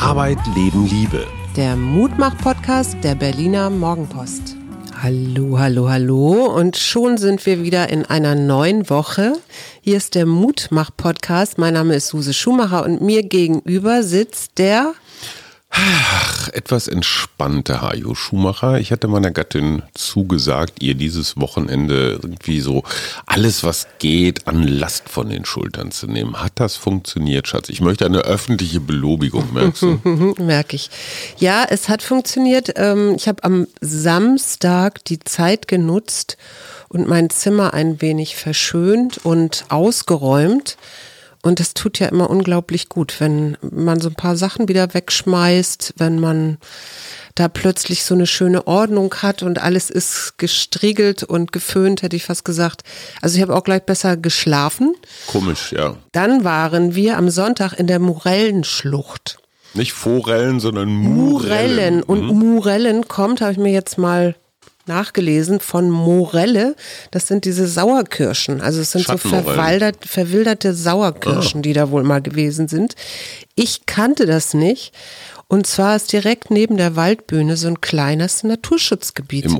Arbeit, Leben, Liebe. Der Mutmach-Podcast der Berliner Morgenpost. Hallo, hallo, hallo. Und schon sind wir wieder in einer neuen Woche. Hier ist der Mutmach-Podcast. Mein Name ist Suse Schumacher und mir gegenüber sitzt der Ach, etwas entspannter Hajo Schumacher. Ich hatte meiner Gattin zugesagt, ihr dieses Wochenende irgendwie so alles, was geht, an Last von den Schultern zu nehmen. Hat das funktioniert, Schatz? Ich möchte eine öffentliche Belobigung, merkst du? Merke ich. Ja, es hat funktioniert. Ähm, ich habe am Samstag die Zeit genutzt und mein Zimmer ein wenig verschönt und ausgeräumt. Und das tut ja immer unglaublich gut, wenn man so ein paar Sachen wieder wegschmeißt, wenn man da plötzlich so eine schöne Ordnung hat und alles ist gestriegelt und geföhnt, hätte ich fast gesagt. Also ich habe auch gleich besser geschlafen. Komisch, ja. Dann waren wir am Sonntag in der Morellenschlucht. Nicht Forellen, sondern Murellen. Murellen. Und Murellen kommt, habe ich mir jetzt mal nachgelesen, von Morelle. Das sind diese Sauerkirschen. Also es sind so verwilderte Sauerkirschen, die da wohl mal gewesen sind. Ich kannte das nicht. Und zwar ist direkt neben der Waldbühne so ein kleines Naturschutzgebiet. Im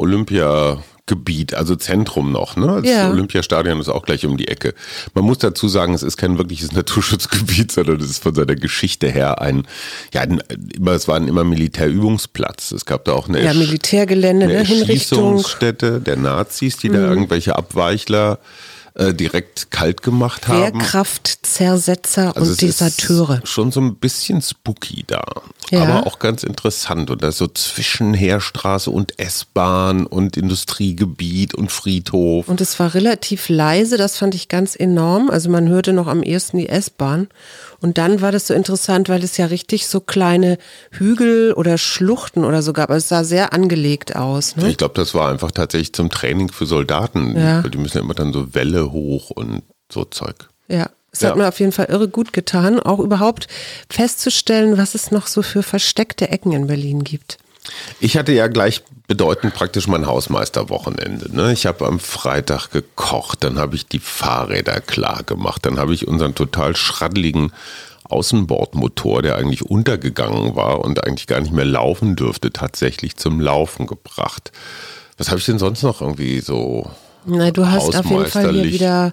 Olympiagebiet, also Zentrum noch, ne? Das Ja. Olympiastadion ist auch gleich um die Ecke. Man muss dazu sagen, es ist kein wirkliches Naturschutzgebiet, sondern es ist von seiner Geschichte her ein, ja, ein, immer, es war ein immer Militärübungsplatz. Es gab da auch eine, ja, Militärgelände, eine ne? Hinrichtung. Mhm. Erschießungsstätte der Nazis, die da irgendwelche Abweichler äh, direkt kalt gemacht haben. Wehrkraftzersetzer Also und es Deserteure. Schon so ein bisschen spooky da. Ja. Aber auch ganz interessant. Und da ist so zwischen Heerstraße und S-Bahn und Industriegebiet und Friedhof. Und es war relativ leise, das fand ich ganz enorm. Also man hörte noch am ehesten die S-Bahn. Und dann war das so interessant, weil es ja richtig so kleine Hügel oder Schluchten oder so gab. Also es sah sehr angelegt aus. Ne? Ich glaube, das war einfach tatsächlich zum Training für Soldaten. Ja. Die müssen ja immer dann so Hoch und so Zeug. Ja, es Ja. hat mir auf jeden Fall irre gut getan, auch überhaupt festzustellen, was es noch so für versteckte Ecken in Berlin gibt. Ich hatte ja gleich bedeutend praktisch mein Hausmeisterwochenende. Ne? Ich habe am Freitag gekocht, dann habe ich die Fahrräder klar gemacht, dann habe ich unseren total schraddeligen Außenbordmotor, der eigentlich untergegangen war und eigentlich gar nicht mehr laufen dürfte, tatsächlich zum Laufen gebracht. Was habe ich denn sonst noch irgendwie so? Na, du hast auf jeden Fall hier wieder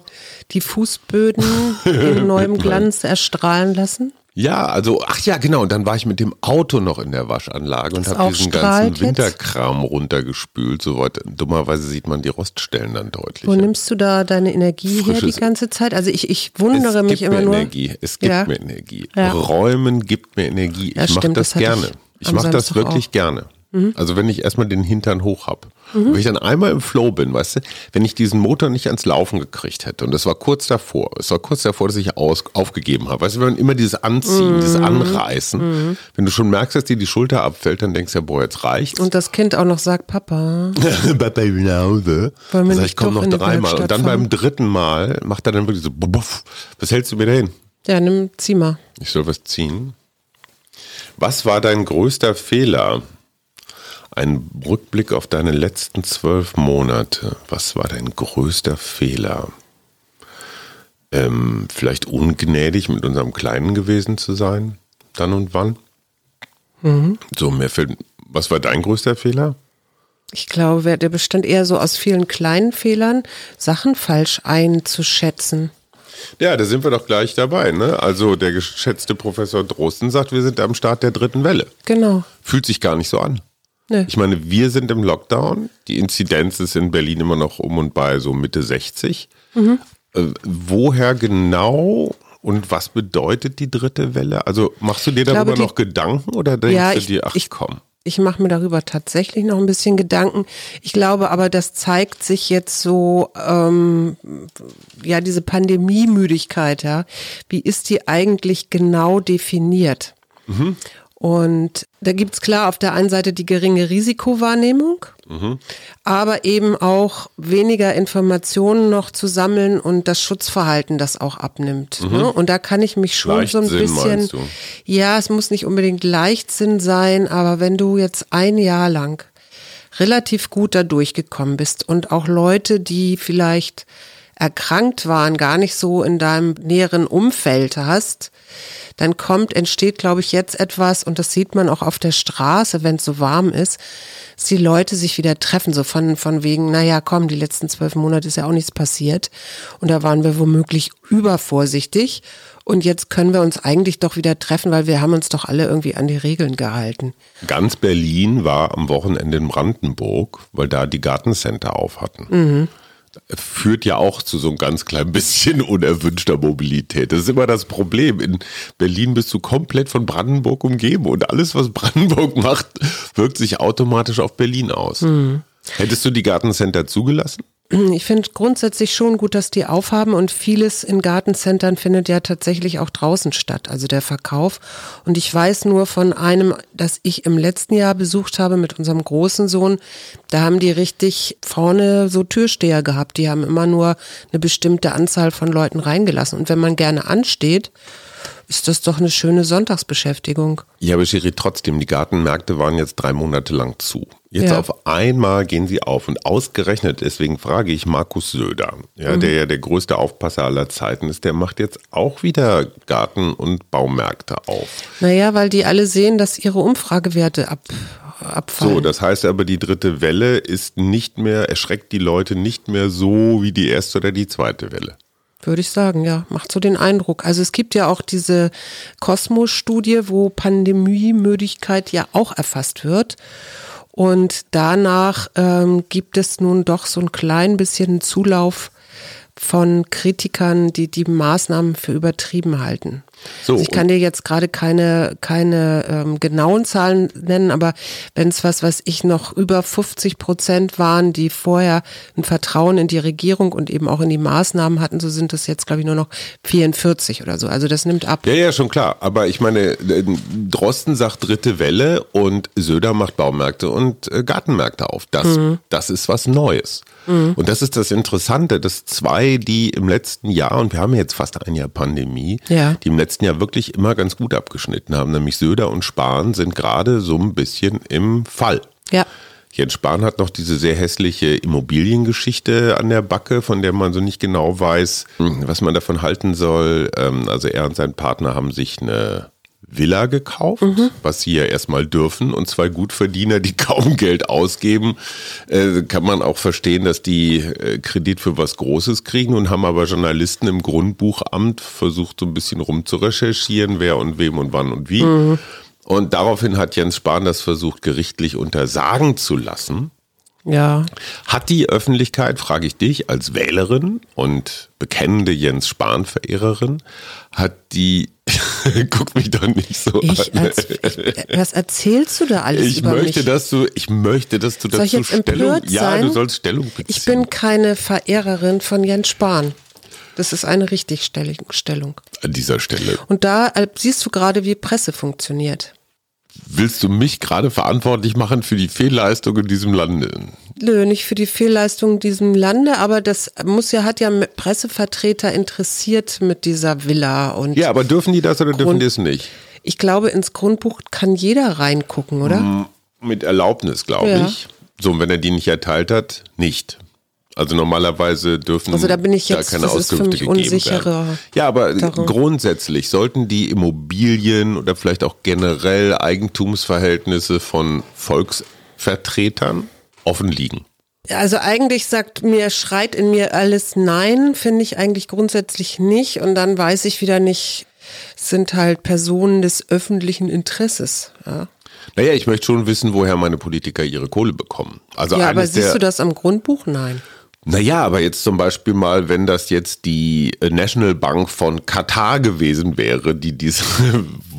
die Fußböden in neuem Glanz erstrahlen lassen. Ja, also, ach ja, genau. Und dann war ich mit dem Auto noch in der Waschanlage und Das habe auch diesen ganzen jetzt? Winterkram runtergespült. Soweit, dummerweise sieht man die Roststellen dann deutlich. Wo nimmst du da deine Energie her Frisches- die ganze Zeit? Also ich, ich wundere es mich gibt immer mir nur. Energie. Es gibt Ja. mir Energie. Ja. Räumen gibt mir Energie. Ja, ich mache stimmt, das, das gerne. ich Ich mache das wirklich auch. Mhm. gerne. Also wenn ich erstmal den Hintern hoch hab. Und Wenn ich dann einmal im Flow bin, weißt du, wenn ich diesen Motor nicht ans Laufen gekriegt hätte, und das war kurz davor, es war kurz davor, dass ich aus, aufgegeben habe. Weißt du, wenn man immer dieses Anziehen, dieses Mhm. Anreißen, wenn du schon merkst, dass dir die Schulter abfällt, dann denkst du ja, boah, jetzt reicht's. Und das Kind auch noch sagt, Papa. Papa, nach Hause. Wollen wir ich, komm doch noch dreimal. Und dann fahren? beim dritten Mal macht er dann wirklich so, buff, was hältst du mir da hin? Ja, nimm, zieh mal. Ich soll was ziehen. Was war dein größter Fehler? Ein Rückblick auf deine letzten zwölf Monate. Was war dein größter Fehler? Ähm, vielleicht ungnädig mit unserem Kleinen gewesen zu sein, dann und wann? So, mir fällt. Was war dein größter Fehler? Ich glaube, der bestand eher so aus vielen kleinen Fehlern, Sachen falsch einzuschätzen. Ja, da sind wir doch gleich dabei. Ne? Also der geschätzte Professor Drosten sagt, wir sind am Start der dritten Welle. Genau. Fühlt sich gar nicht so an. Nö. Ich meine, wir sind im Lockdown. Die Inzidenz ist in Berlin immer noch um und bei so Mitte 60. Mhm. Äh, woher genau und was bedeutet die dritte Welle? Also machst du dir darüber glaube, die- noch Gedanken oder denkst Ja, du ich- dir, ach ich- komm? Ich mache mir darüber tatsächlich noch ein bisschen Gedanken. Ich glaube aber, das zeigt sich jetzt so, ähm, ja, diese Pandemiemüdigkeit, ja. Wie ist die eigentlich genau definiert? Und da gibt's klar auf der einen Seite die geringe Risikowahrnehmung, aber eben auch weniger Informationen noch zu sammeln und das Schutzverhalten, das auch abnimmt. Ne? Und da kann ich mich schon so ein Leichtsinn, bisschen, ja, es muss nicht unbedingt Leichtsinn sein, aber wenn du jetzt ein Jahr lang relativ gut da durchgekommen bist und auch Leute, die vielleicht erkrankt waren, gar nicht so in deinem näheren Umfeld hast, dann kommt, entsteht, glaube ich, jetzt etwas, und das sieht man auch auf der Straße, wenn es so warm ist, dass die Leute sich wieder treffen, so von, von wegen, naja, komm, die letzten zwölf Monate ist ja auch nichts passiert. Und da waren wir womöglich übervorsichtig. Und jetzt können wir uns eigentlich doch wieder treffen, weil wir haben uns doch alle irgendwie an die Regeln gehalten. Ganz Berlin war am Wochenende in Brandenburg, weil da die Gartencenter auf hatten. Mhm führt ja auch zu so einem ganz klein bisschen unerwünschter Mobilität. Das ist immer das Problem. In Berlin bist du komplett von Brandenburg umgeben und alles, was Brandenburg macht, wirkt sich automatisch auf Berlin aus. Mhm. Hättest du die Gartencenter zugelassen? Ich finde grundsätzlich schon gut, dass die aufhaben und vieles in Gartencentern findet ja tatsächlich auch draußen statt, also der Verkauf. Und ich weiß nur von einem, das ich im letzten Jahr besucht habe mit unserem großen Sohn, da haben die richtig vorne so Türsteher gehabt. Die haben immer nur eine bestimmte Anzahl von Leuten reingelassen. Und wenn man gerne ansteht, ist das doch eine schöne Sonntagsbeschäftigung. Ja, aber Schiri, trotzdem, die Gartenmärkte waren jetzt drei Monate lang zu. Jetzt ja. auf einmal gehen sie auf und ausgerechnet, deswegen frage ich Markus Söder, ja, mhm. der ja der größte Aufpasser aller Zeiten ist, der macht jetzt auch wieder Garten- und Baumärkte auf. Naja, weil die alle sehen, dass ihre Umfragewerte ab, abfallen. So, das heißt aber, die dritte Welle ist nicht mehr, erschreckt die Leute nicht mehr so wie die erste oder die zweite Welle. Würde ich sagen, ja. Macht so den Eindruck. Also es gibt ja auch diese Kosmos-Studie, wo Pandemiemüdigkeit ja auch erfasst wird. Und danach ähm, gibt es nun doch so ein klein bisschen Zulauf von Kritikern, die die Maßnahmen für übertrieben halten. So, also ich kann dir jetzt gerade keine, keine ähm, genauen Zahlen nennen, aber wenn es was, was ich noch über 50 Prozent waren, die vorher ein Vertrauen in die Regierung und eben auch in die Maßnahmen hatten, so sind es jetzt, glaube ich, nur noch 44 oder so. Also das nimmt ab. Ja, ja, schon klar. Aber ich meine, äh, Drosten sagt dritte Welle und Söder macht Baumärkte und äh, Gartenmärkte auf. Das, mhm. das ist was Neues. Mhm. Und das ist das Interessante, dass zwei, die im letzten Jahr, und wir haben jetzt fast ein Jahr Pandemie, ja. die im letzten Jahr wirklich immer ganz gut abgeschnitten haben, nämlich Söder und Spahn sind gerade so ein bisschen im Fall. Ja. Jens Spahn hat noch diese sehr hässliche Immobiliengeschichte an der Backe, von der man so nicht genau weiß, was man davon halten soll. Ähm, also er und sein Partner haben sich eine Villa gekauft, mhm. was sie ja erstmal dürfen, und zwei Gutverdiener, die kaum Geld ausgeben, äh, kann man auch verstehen, dass die äh, Kredit für was Großes kriegen und haben aber Journalisten im Grundbuchamt versucht, so ein bisschen rumzurecherchieren, wer und wem und wann und wie. Mhm. Und daraufhin hat Jens Spahn das versucht, gerichtlich untersagen zu lassen. Ja. Hat die Öffentlichkeit, frage ich dich, als Wählerin und bekennende Jens Spahn-Verehrerin, hat die, guck mich doch nicht so ich an. Als, ich, was erzählst du da alles ich über möchte, mich? Dass du, ich möchte, dass du Soll dazu Stellung, ja, du sollst Stellung beziehen. Ich bin keine Verehrerin von Jens Spahn. Das ist eine Richtigstellung. An dieser Stelle. Und da äh, siehst du gerade, wie Presse funktioniert. Willst du mich gerade verantwortlich machen für die Fehlleistung in diesem Lande? Nö, nicht für die Fehlleistung in diesem Lande, aber das muss ja, hat ja Pressevertreter interessiert mit dieser Villa und. Ja, aber dürfen die das oder Grund dürfen die es nicht? Ich glaube, ins Grundbuch kann jeder reingucken, oder? Mit Erlaubnis, glaube ja. ich. So, und wenn er die nicht erteilt hat, nicht. Also normalerweise dürfen also da bin ich jetzt, da keine Auskünfte gegeben werden. Ja, aber darum. grundsätzlich sollten die Immobilien oder vielleicht auch generell Eigentumsverhältnisse von Volksvertretern offen liegen. Also eigentlich sagt mir, schreit in mir alles Nein, finde ich eigentlich grundsätzlich nicht. Und dann weiß ich wieder nicht, sind halt Personen des öffentlichen Interesses. Ja. Naja, ich möchte schon wissen, woher meine Politiker ihre Kohle bekommen. Also ja, aber siehst du das am Grundbuch? Nein. Naja, aber jetzt zum Beispiel mal, wenn das jetzt die National Bank von Katar gewesen wäre, die diese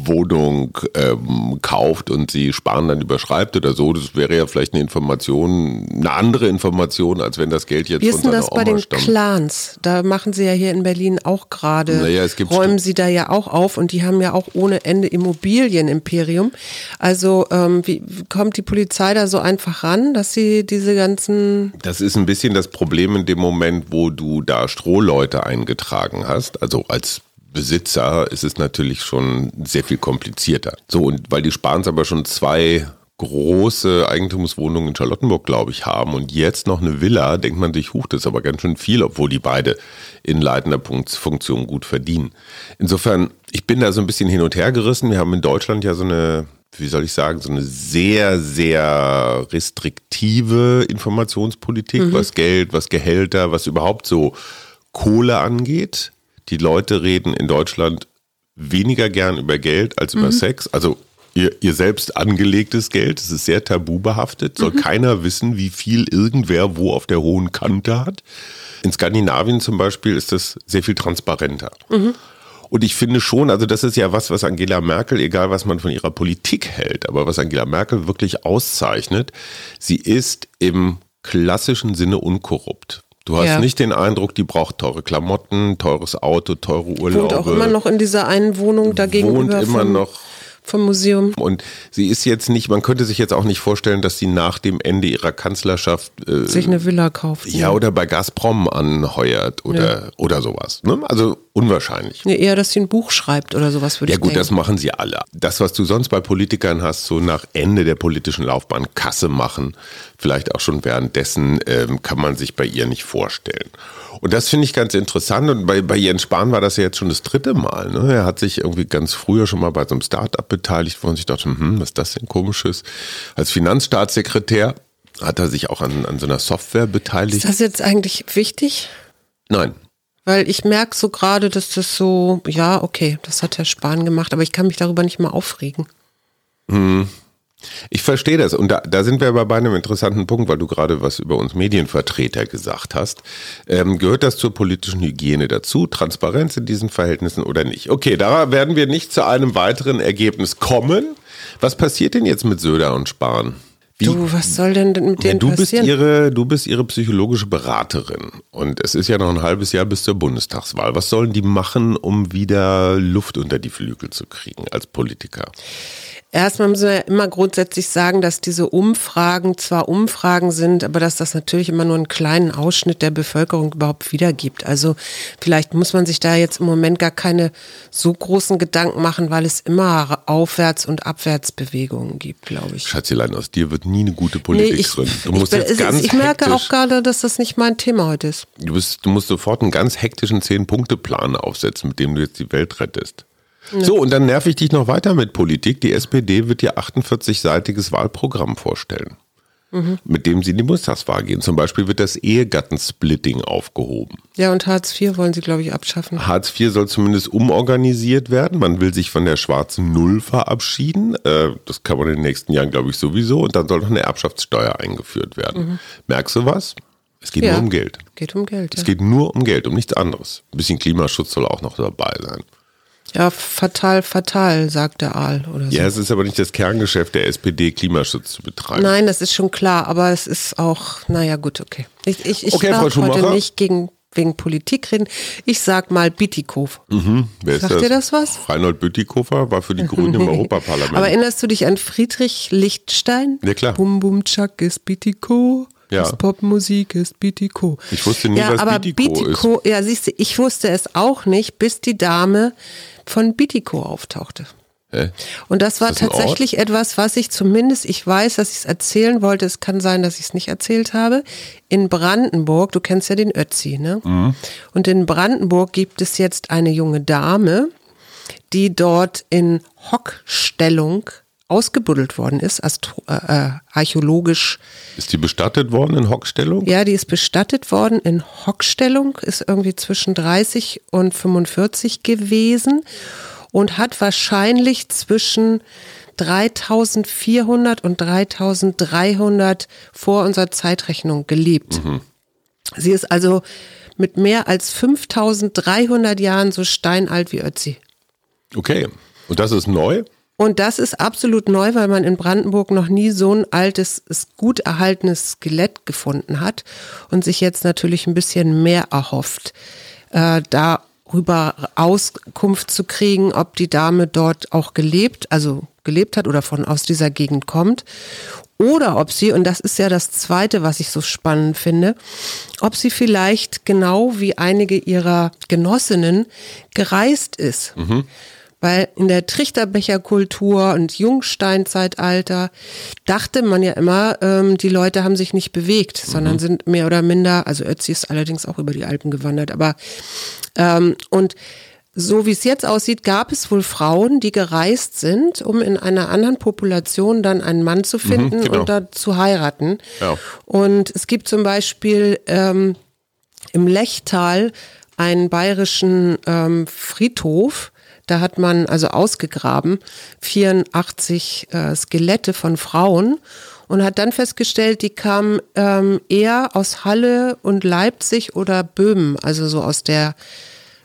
Wohnung ähm, kauft und sie sparen dann überschreibt oder so, das wäre ja vielleicht eine Information, eine andere Information, als wenn das Geld jetzt Wie ist denn das bei den stammt. Clans? Da machen sie ja hier in Berlin auch gerade, naja, räumen sie da ja auch auf und die haben ja auch ohne Ende Immobilienimperium. Also ähm, wie kommt die Polizei da so einfach ran, dass sie diese ganzen... Das ist ein bisschen das Problem in dem Moment, wo du da Strohleute eingetragen hast, also als Besitzer ist es natürlich schon sehr viel komplizierter. So, und weil die Spahns aber schon zwei große Eigentumswohnung in Charlottenburg, glaube ich, haben und jetzt noch eine Villa, denkt man sich, huch, das ist aber ganz schön viel, obwohl die beide in leitender Funktion gut verdienen. Insofern, ich bin da so ein bisschen hin und her gerissen. Wir haben in Deutschland ja so eine, wie soll ich sagen, so eine sehr, sehr restriktive Informationspolitik, mhm. was Geld, was Gehälter, was überhaupt so Kohle angeht. Die Leute reden in Deutschland weniger gern über Geld als über mhm. Sex. Also ihr, ihr selbst angelegtes Geld. Es ist sehr tabubehaftet. Soll mhm. keiner wissen, wie viel irgendwer wo auf der hohen Kante hat. In Skandinavien zum Beispiel ist das sehr viel transparenter. Mhm. Und ich finde schon, also das ist ja was, was Angela Merkel, egal was man von ihrer Politik hält, aber was Angela Merkel wirklich auszeichnet, sie ist im klassischen Sinne unkorrupt. Du hast ja. nicht den Eindruck, die braucht teure Klamotten, teures Auto, teure Urlaube. Wohnt auch immer noch in dieser einen Wohnung dagegen. Wohnt immer noch vom Museum. Und sie ist jetzt nicht, man könnte sich jetzt auch nicht vorstellen, dass sie nach dem Ende ihrer Kanzlerschaft äh, sich eine Villa kauft. Ja, oder bei Gazprom anheuert oder, ja. oder sowas. Ne? Also unwahrscheinlich. Nee, eher, dass sie ein Buch schreibt oder sowas würde ja, ich gut, denken. das machen sie alle. Das, was du sonst bei Politikern hast, so nach Ende der politischen Laufbahn Kasse machen, vielleicht auch schon währenddessen, ähm, kann man sich bei ihr nicht vorstellen. Und das finde ich ganz interessant. Und bei, bei Jens Spahn war das ja jetzt schon das dritte Mal. Ne? Er hat sich irgendwie ganz früher schon mal bei so einem Start-up beteiligt, wo man sich dachte, hm, was ist das denn komisches? Als Finanzstaatssekretär hat er sich auch an, an so einer Software beteiligt. Ist das jetzt eigentlich wichtig? Nein. Weil ich merke so gerade, dass das so, ja, okay, das hat Herr Spahn gemacht, aber ich kann mich darüber nicht mal aufregen. Hm. Ich verstehe das. Und da, da sind wir aber bei einem interessanten Punkt, weil du gerade was über uns Medienvertreter gesagt hast. Ähm, gehört das zur politischen Hygiene dazu? Transparenz in diesen Verhältnissen oder nicht? Okay, da werden wir nicht zu einem weiteren Ergebnis kommen. Was passiert denn jetzt mit Söder und Spahn? Wie, du, was soll denn mit denen du passieren? Bist ihre, du bist ihre psychologische Beraterin und es ist ja noch ein halbes Jahr bis zur Bundestagswahl. Was sollen die machen, um wieder Luft unter die Flügel zu kriegen als Politiker? Erstmal müssen wir immer grundsätzlich sagen, dass diese Umfragen zwar Umfragen sind, aber dass das natürlich immer nur einen kleinen Ausschnitt der Bevölkerung überhaupt wiedergibt. Also vielleicht muss man sich da jetzt im Moment gar keine so großen Gedanken machen, weil es immer Aufwärts- und Abwärtsbewegungen gibt, glaube ich. Schatzelein, aus dir wird nie eine gute Politikerin. Nee, ich, du musst ich, jetzt ganz ich merke auch gerade, dass das nicht mein Thema heute ist. Du, bist, du musst sofort einen ganz hektischen Zehn-Punkte-Plan aufsetzen, mit dem du jetzt die Welt rettest. So, und dann nerv ich dich noch weiter mit Politik. Die SPD wird dir 48-seitiges Wahlprogramm vorstellen, mhm. mit dem sie in die Bundestagswahl gehen. Zum Beispiel wird das Ehegattensplitting aufgehoben. Ja, und Hartz IV wollen sie, glaube ich, abschaffen. Hartz IV soll zumindest umorganisiert werden. Man will sich von der schwarzen Null verabschieden. Äh, das kann man in den nächsten Jahren, glaube ich, sowieso. Und dann soll noch eine Erbschaftssteuer eingeführt werden. Mhm. Merkst du was? Es geht ja, nur um Geld. Geht um Geld. Es ja. geht nur um Geld, um nichts anderes. Ein bisschen Klimaschutz soll auch noch dabei sein. Ja, fatal, fatal, sagt der Aal. Oder so. Ja, es ist aber nicht das Kerngeschäft der SPD, Klimaschutz zu betreiben. Nein, das ist schon klar, aber es ist auch, naja, gut, okay. Ich, ich, ich okay, darf heute nicht gegen, wegen Politik reden. Ich sag mal Bütikow. Mhm. Wer Sagt ist das? dir das was? Reinhold Bütikofer war für die Grünen im Europaparlament. Aber erinnerst du dich an Friedrich Lichtstein? Ja, klar. Bum Bum Chuck ist Bütikow. Ja. Das Popmusik ist Bitiko. Ich wusste nie, ja, was aber Bitiko, Bitiko ist. Ja, siehst du, ich wusste es auch nicht, bis die Dame von Bitiko auftauchte. Hä? Und das war das tatsächlich etwas, was ich zumindest, ich weiß, dass ich es erzählen wollte, es kann sein, dass ich es nicht erzählt habe. In Brandenburg, du kennst ja den Ötzi, ne? Mhm. Und in Brandenburg gibt es jetzt eine junge Dame, die dort in Hockstellung ausgebuddelt worden ist, astro äh, äh, archäologisch. Ist die bestattet worden in Hockstellung? Ja, die ist bestattet worden in Hockstellung, ist irgendwie zwischen 30 und 45 gewesen und hat wahrscheinlich zwischen 3400 und 3300 vor unserer Zeitrechnung gelebt. Mhm. Sie ist also mit mehr als 5300 Jahren so steinalt wie Ötzi. Okay. Und das ist neu? Und das ist absolut neu, weil man in Brandenburg noch nie so ein altes, gut erhaltenes Skelett gefunden hat und sich jetzt natürlich ein bisschen mehr erhofft, äh, darüber Auskunft zu kriegen, ob die Dame dort auch gelebt, also gelebt hat oder von aus dieser Gegend kommt. Oder ob sie, und das ist ja das Zweite, was ich so spannend finde, ob sie vielleicht genau wie einige ihrer Genossinnen gereist ist. Mhm Weil in der Trichterbecherkultur und Jungsteinzeitalter dachte man ja immer, ähm, die Leute haben sich nicht bewegt, sondern mhm. sind mehr oder minder, also Ötzi ist allerdings auch über die Alpen gewandert, aber ähm, und so wie es jetzt aussieht, gab es wohl Frauen, die gereist sind, um in einer anderen Population dann einen Mann zu mhm, finden mhm, genau. und da zu heiraten. Ja. Und es gibt zum Beispiel ähm, im Lechtal einen bayerischen ähm, Friedhof, da hat man also ausgegraben 84 äh, Skelette von Frauen und hat dann festgestellt, die kamen ähm, eher aus Halle und Leipzig oder Böhmen, also so aus der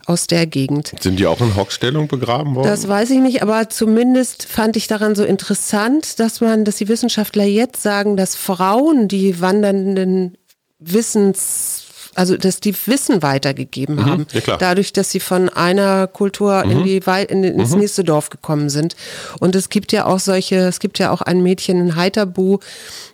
aus der Gegend. Sind die auch in Hockstellung begraben worden? Das weiß ich nicht, aber zumindest fand ich daran so interessant, dass man, dass die Wissenschaftler jetzt sagen, dass Frauen die wandernden Wissens also dass die Wissen weitergegeben mhm, haben. Ja, dadurch, dass sie von einer Kultur mhm. in die, in, ins mhm. nächste Dorf gekommen sind. Und es gibt ja auch solche, es gibt ja auch ein Mädchen in Heiterbu,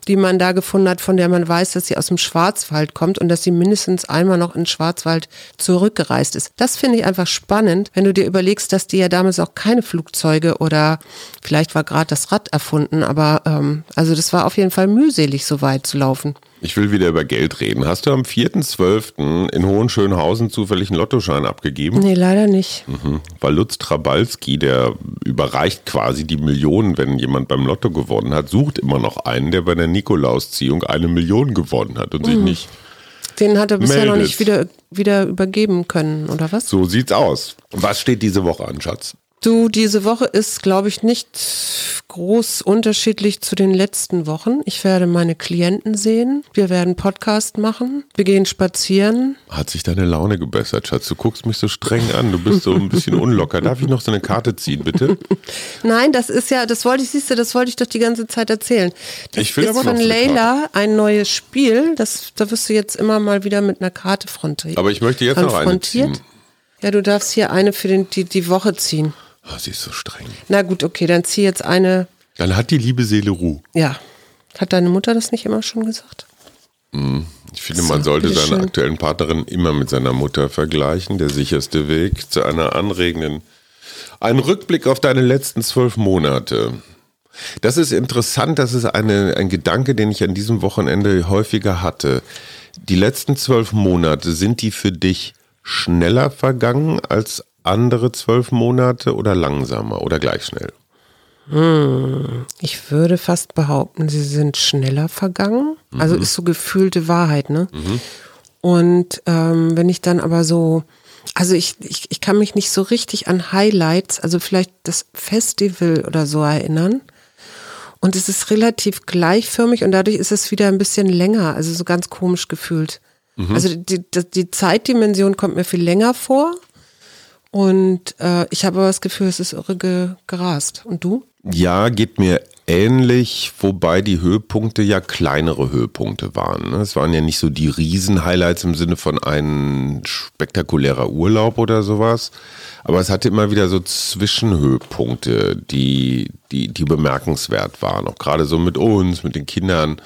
die man da gefunden hat, von der man weiß, dass sie aus dem Schwarzwald kommt und dass sie mindestens einmal noch in Schwarzwald zurückgereist ist. Das finde ich einfach spannend, wenn du dir überlegst, dass die ja damals auch keine Flugzeuge oder vielleicht war gerade das Rad erfunden, aber ähm, also das war auf jeden Fall mühselig, so weit zu laufen. Ich will wieder über Geld reden. Hast du am 4.12. in Hohenschönhausen zufällig einen Lottoschein abgegeben? Nee, leider nicht. Mhm. Weil Lutz Trabalski, der überreicht quasi die Millionen, wenn jemand beim Lotto gewonnen hat, sucht immer noch einen, der bei der Nikolausziehung eine Million gewonnen hat und mhm. sich nicht. Den hat er bisher meldet. noch nicht wieder, wieder übergeben können, oder was? So sieht's aus. Was steht diese Woche an, Schatz? Du, diese Woche ist, glaube ich, nicht groß unterschiedlich zu den letzten Wochen. Ich werde meine Klienten sehen. Wir werden Podcast machen. Wir gehen spazieren. Hat sich deine Laune gebessert, Schatz? Du guckst mich so streng an. Du bist so ein bisschen unlocker. Darf ich noch so eine Karte ziehen, bitte? Nein, das ist ja, das wollte ich, siehst du, das wollte ich doch die ganze Zeit erzählen. Das ich will ist aber von Leila ein neues Spiel. Das, da wirst du jetzt immer mal wieder mit einer Karte frontiert. Aber ich möchte jetzt noch eine ziehen. Ja, du darfst hier eine für den, die, die Woche ziehen. Oh, sie ist so streng. Na gut, okay, dann zieh jetzt eine. Dann hat die liebe Seele Ruhe. Ja. Hat deine Mutter das nicht immer schon gesagt? Hm, ich finde, so, man sollte seine schön. aktuellen Partnerin immer mit seiner Mutter vergleichen. Der sicherste Weg zu einer anregenden. Ein Rückblick auf deine letzten zwölf Monate. Das ist interessant, das ist eine, ein Gedanke, den ich an diesem Wochenende häufiger hatte. Die letzten zwölf Monate, sind die für dich schneller vergangen als andere zwölf Monate oder langsamer oder gleich schnell? Hm, ich würde fast behaupten, sie sind schneller vergangen. Also mhm. Also ist so gefühlte Wahrheit, ne? Mhm. Und ähm, wenn ich dann aber so, also ich, ich, ich kann mich nicht so richtig an Highlights, also vielleicht das Festival oder so erinnern. Und es ist relativ gleichförmig und dadurch ist es wieder ein bisschen länger, also so ganz komisch gefühlt. Mhm. Also die, die, die Zeitdimension kommt mir viel länger vor. Und äh, ich habe aber das Gefühl, es ist irre ge gerast. Und du? Ja, geht mir ähnlich, wobei die Höhepunkte ja kleinere Höhepunkte waren. Ne? Es waren ja nicht so die Riesen-Highlights im Sinne von ein spektakulärer Urlaub oder sowas. Aber es hatte immer wieder so Zwischenhöhepunkte, die, die, die bemerkenswert waren. Auch gerade so mit uns, mit den Kindern.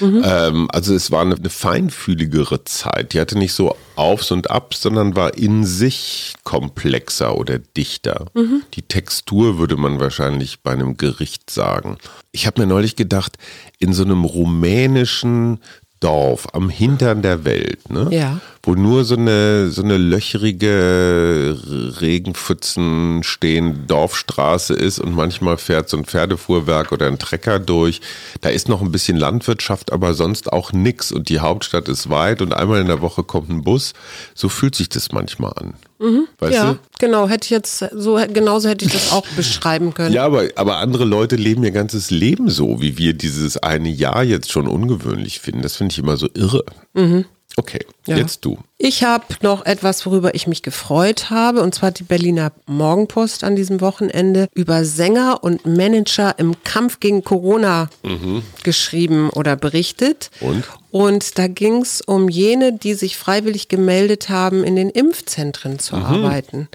Mhm. Ähm, also es war eine, eine, feinfühligere Zeit. Die hatte nicht so Aufs und Abs, sondern war in sich komplexer oder dichter. Mhm. Die Textur würde man wahrscheinlich bei einem Gericht sagen. Ich habe mir neulich gedacht, in so einem rumänischen Dorf am Hintern der Welt, ne? Ja. Wo nur so eine, so eine löcherige Regenpfützen stehen Dorfstraße ist und manchmal fährt so ein Pferdefuhrwerk oder ein Trecker durch. Da ist noch ein bisschen Landwirtschaft, aber sonst auch nix und die Hauptstadt ist weit und einmal in der Woche kommt ein Bus. So fühlt sich das manchmal an. Mhm. Weißt ja, du? genau. Hätte ich jetzt so genauso hätte ich das auch beschreiben können. Ja, aber, aber andere Leute leben ihr ganzes Leben so, wie wir dieses eine Jahr jetzt schon ungewöhnlich finden. Das finde ich immer so irre. Mhm. Okay, ja. jetzt du. Ich habe noch etwas, worüber ich mich gefreut habe, und zwar die Berliner Morgenpost an diesem Wochenende über Sänger und Manager im Kampf gegen Corona mhm. geschrieben oder berichtet. Und? Und da ging es um jene, die sich freiwillig gemeldet haben, in den Impfzentren zu mhm. arbeiten.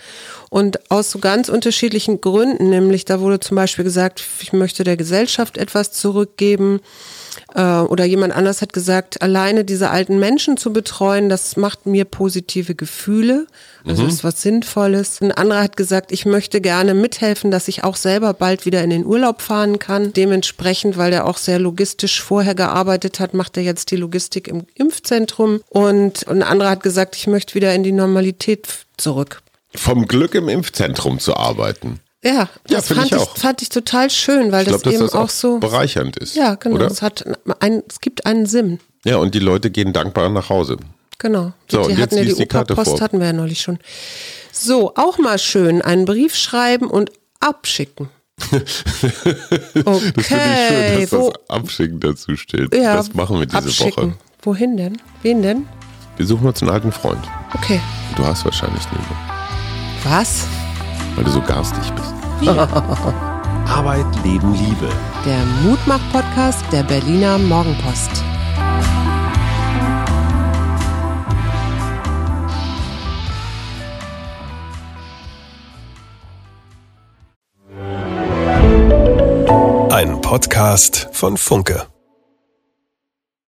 Und aus so ganz unterschiedlichen Gründen, nämlich da wurde zum Beispiel gesagt, ich möchte der Gesellschaft etwas zurückgeben Äh, oder jemand anders hat gesagt, alleine diese alten Menschen zu betreuen, das macht mir positive Gefühle. Also mhm. ist was Sinnvolles. Ein anderer hat gesagt, ich möchte gerne mithelfen, dass ich auch selber bald wieder in den Urlaub fahren kann. Dementsprechend, weil er auch sehr logistisch vorher gearbeitet hat, macht er jetzt die Logistik im Impfzentrum. Und ein anderer hat gesagt, ich möchte wieder in die Normalität zurück. Vom Glück im Impfzentrum zu arbeiten. Ja, das ja, fand, ich, ich fand ich total schön, weil ich glaub, das eben das auch, auch, so bereichernd ist. Ja, genau. Oder? Es hat ein, es gibt einen Sinn. Ja, und die Leute gehen dankbar nach Hause. Genau. So, die, die hatten ja die, die Opa-Post hatten wir ja neulich schon. So, auch mal schön einen Brief schreiben und abschicken. okay. Das finde ich schön, dass Wo, das Abschicken dazu steht. Ja, das machen wir diese abschicken. Woche. Wohin denn? Wen denn? Wir suchen uns einen alten Freund. Okay. Du hast wahrscheinlich niemanden. Was? Weil du so garstig bist. Arbeit, Leben, Liebe. Der Mutmach-Podcast der Berliner Morgenpost. Ein Podcast von Funke.